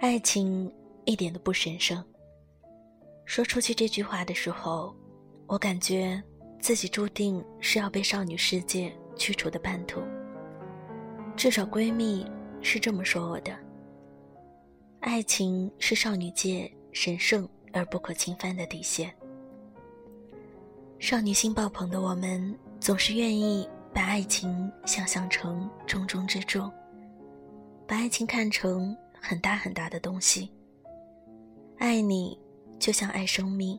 爱情一点都不神圣。说出去这句话的时候，我感觉自己注定是要被少女世界驱逐的叛徒。至少闺蜜是这么说我的。爱情是少女界神圣而不可侵犯的底线。少女心爆棚的我们，总是愿意把爱情想象成重中之重，把爱情看成很大很大的东西。爱你，就像爱生命，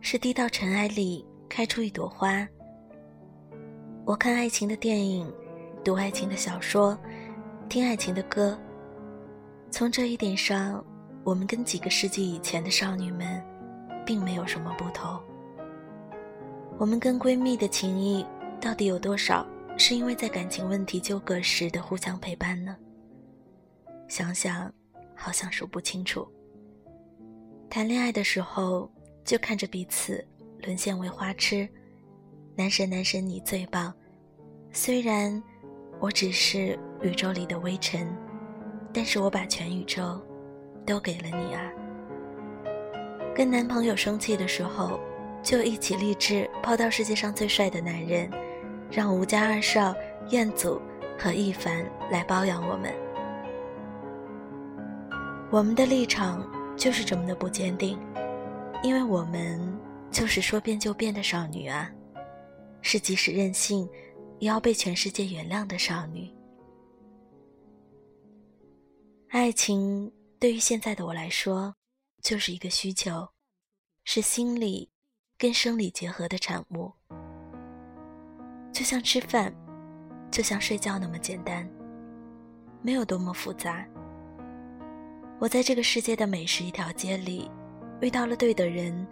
是滴到尘埃里开出一朵花。我看爱情的电影，读爱情的小说，听爱情的歌。从这一点上，我们跟几个世纪以前的少女们，并没有什么不同。我们跟闺蜜的情谊到底有多少，是因为在感情问题纠葛时的互相陪伴呢？想想，好像数不清楚。谈恋爱的时候，就看着彼此沦陷为花痴，男神男神你最棒。虽然我只是宇宙里的微尘，但是我把全宇宙都给了你啊。跟男朋友生气的时候。就一起立志泡到世界上最帅的男人，让吴家二少、彦祖和一凡来包养我们。我们的立场就是这么的不坚定，因为我们就是说变就变的少女啊，是即使任性也要被全世界原谅的少女。爱情对于现在的我来说，就是一个需求，是心理。跟生理结合的产物，就像吃饭，就像睡觉那么简单，没有多么复杂。我在这个世界的美食一条街里遇到了对的人，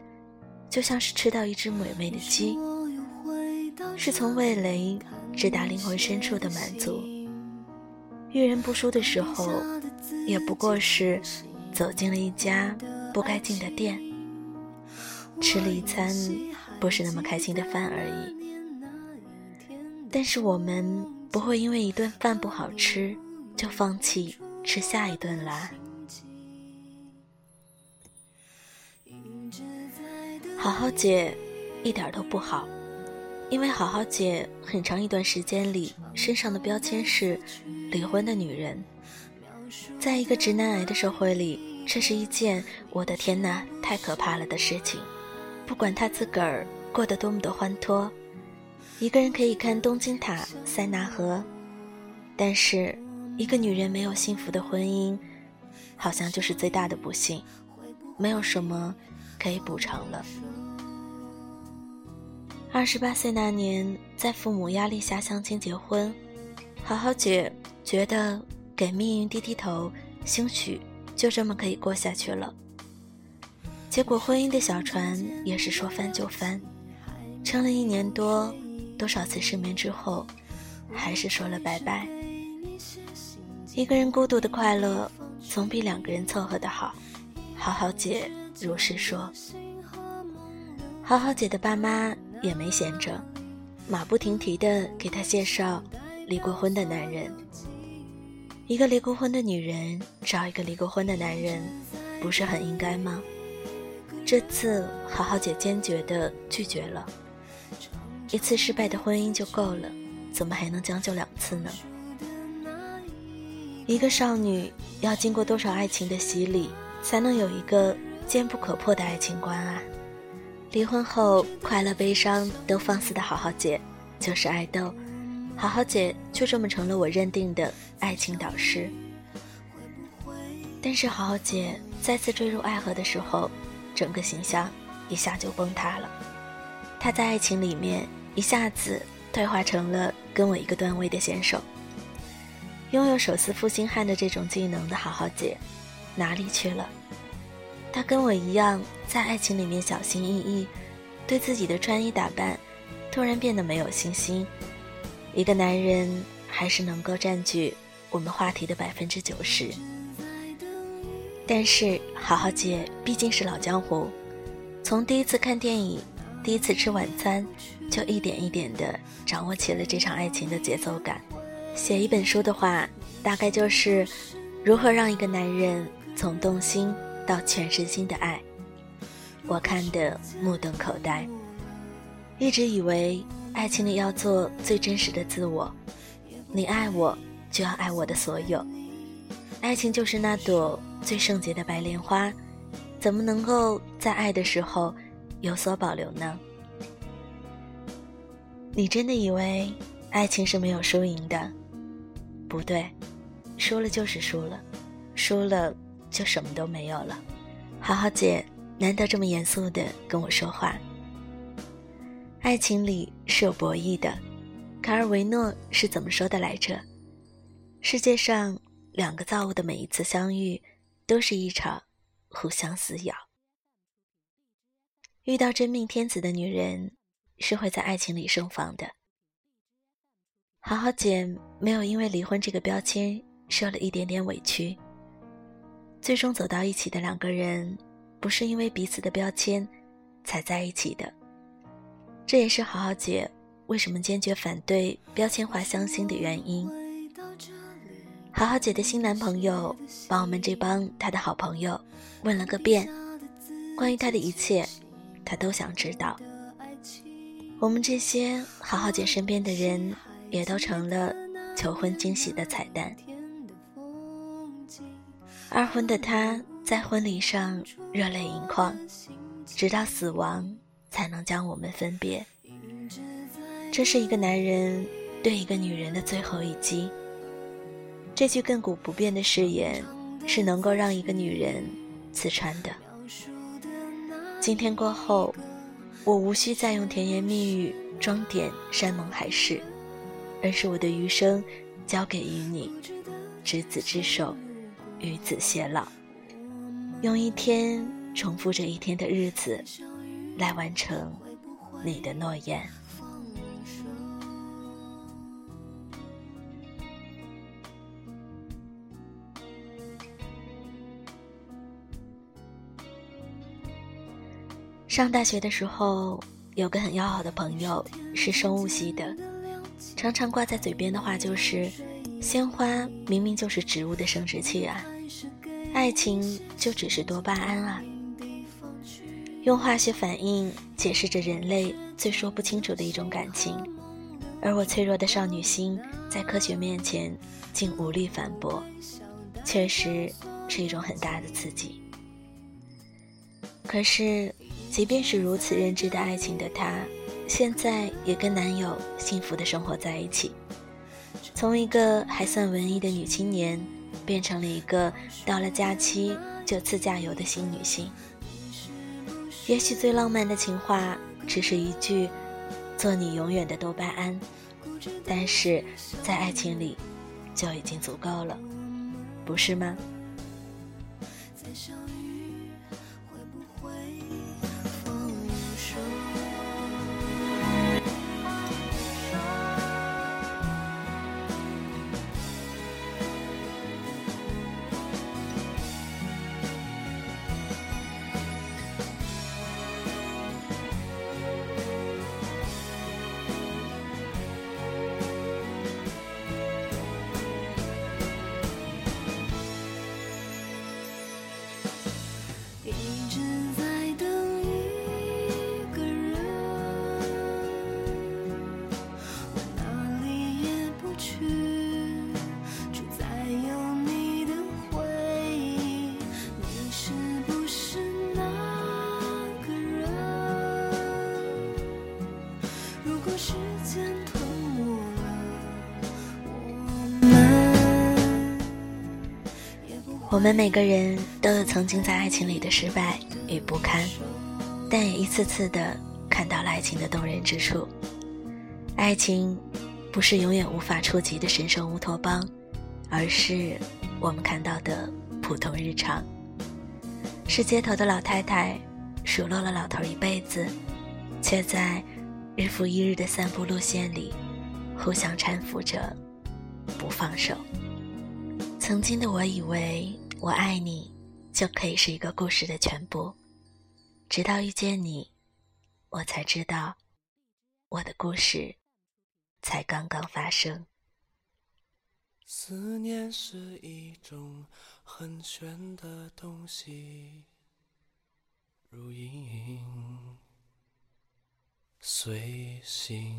就像是吃到一只美味的鸡，是从味蕾直达灵魂深处的满足。遇人不淑的时候，也不过是走进了一家不该进的店。吃了一餐不是那么开心的饭而已，但是我们不会因为一顿饭不好吃就放弃吃下一顿啦。好好姐一点都不好，因为好好姐很长一段时间里身上的标签是离婚的女人，在一个直男癌的社会里，这是一件我的天哪，太可怕了的事情。不管他自个儿过得多么的欢脱，一个人可以看东京塔、塞纳河，但是一个女人没有幸福的婚姻，好像就是最大的不幸，没有什么可以补偿了。二十八岁那年，在父母压力下相亲结婚，好好姐觉得给命运低低头，兴许就这么可以过下去了。结果婚姻的小船也是说翻就翻，撑了一年多，多少次失眠之后，还是说了拜拜。一个人孤独的快乐，总比两个人凑合的好。好好姐如是说。好好姐的爸妈也没闲着，马不停蹄的给她介绍离过婚的男人。一个离过婚的女人找一个离过婚的男人，不是很应该吗？这次好好姐坚决地拒绝了，一次失败的婚姻就够了，怎么还能将就两次呢？一个少女要经过多少爱情的洗礼，才能有一个坚不可破的爱情观啊？离婚后快乐悲伤都放肆的好好姐，就是爱豆，好好姐就这么成了我认定的爱情导师。但是好好姐再次坠入爱河的时候。整个形象一下就崩塌了，他在爱情里面一下子退化成了跟我一个段位的选手。拥有手撕负心汉的这种技能的好好姐哪里去了？他跟我一样，在爱情里面小心翼翼，对自己的穿衣打扮突然变得没有信心。一个男人还是能够占据我们话题的百分之九十。但是，好好姐毕竟是老江湖，从第一次看电影、第一次吃晚餐，就一点一点地掌握起了这场爱情的节奏感。写一本书的话，大概就是如何让一个男人从动心到全身心的爱，我看得目瞪口呆。一直以为爱情里要做最真实的自我，你爱我就要爱我的所有。爱情就是那朵最圣洁的白莲花，怎么能够在爱的时候有所保留呢？你真的以为爱情是没有输赢的？不对，输了就是输了，输了就什么都没有了。好好姐难得这么严肃的跟我说话。爱情里是有博弈的，卡尔维诺是怎么说的来着？世界上两个造物的每一次相遇，都是一场互相撕咬。遇到真命天子的女人，是会在爱情里盛放的。好好姐没有因为离婚这个标签受了一点点委屈。最终走到一起的两个人，不是因为彼此的标签才在一起的。这也是好好姐为什么坚决反对标签化相亲的原因。好好姐的新男朋友把我们这帮她的好朋友问了个遍，关于她的一切，她都想知道。我们这些好好姐身边的人也都成了求婚惊喜的彩蛋。二婚的他在婚礼上热泪盈眶，直到死亡。才能将我们分别。这是一个男人对一个女人的最后一击。这句亘古不变的誓言，是能够让一个女人刺穿的。今天过后，我无需再用甜言蜜语装点山盟海誓，而是我的余生交给于你，执子之手，与子偕老，用一天重复着一天的日子。来完成你的诺言。上大学的时候，有个很要好的朋友是生物系的，常常挂在嘴边的话就是：“鲜花明明就是植物的生殖器啊，爱情就只是多巴胺啊。”用化学反应解释着人类最说不清楚的一种感情，而我脆弱的少女心在科学面前竟无力反驳，确实是一种很大的刺激。可是，即便是如此认知的爱情的她，现在也跟男友幸福的生活在一起，从一个还算文艺的女青年，变成了一个到了假期就自驾游的新女性。也许最浪漫的情话只是一句“做你永远的多巴胺”，但是在爱情里就已经足够了，不是吗？我们每个人都有曾经在爱情里的失败与不堪，但也一次次的看到了爱情的动人之处。爱情不是永远无法触及的神圣乌托邦，而是我们看到的普通日常。是街头的老太太数落了老头一辈子，却在日复一日的散步路线里互相搀扶着，不放手。曾经的我以为我爱你就可以是一个故事的全部，直到遇见你，我才知道我的故事才刚刚发生。思念是一种很玄的东西，如影随形，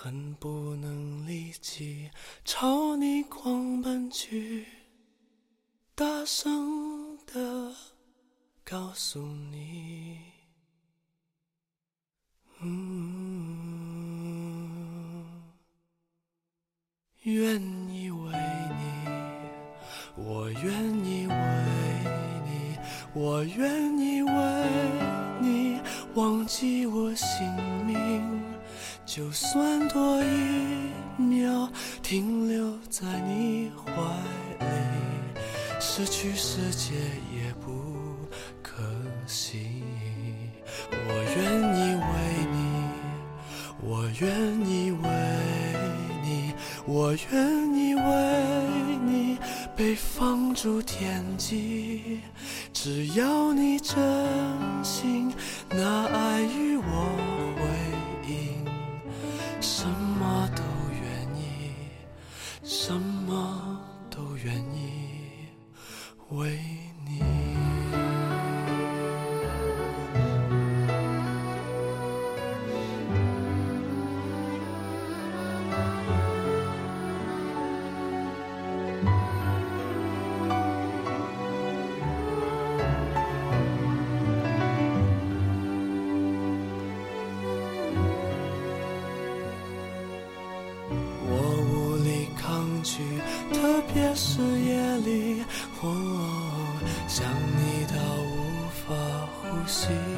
恨不能立即朝你狂奔去，大声的告诉你。愿意为你，我愿意为你，我愿意为你忘记我姓名，就算多一秒停留在你怀里，失去世界也不可惜。我愿意为你，我愿意为你，我愿意为你被放逐天际。只要你真心拿爱与我回为呼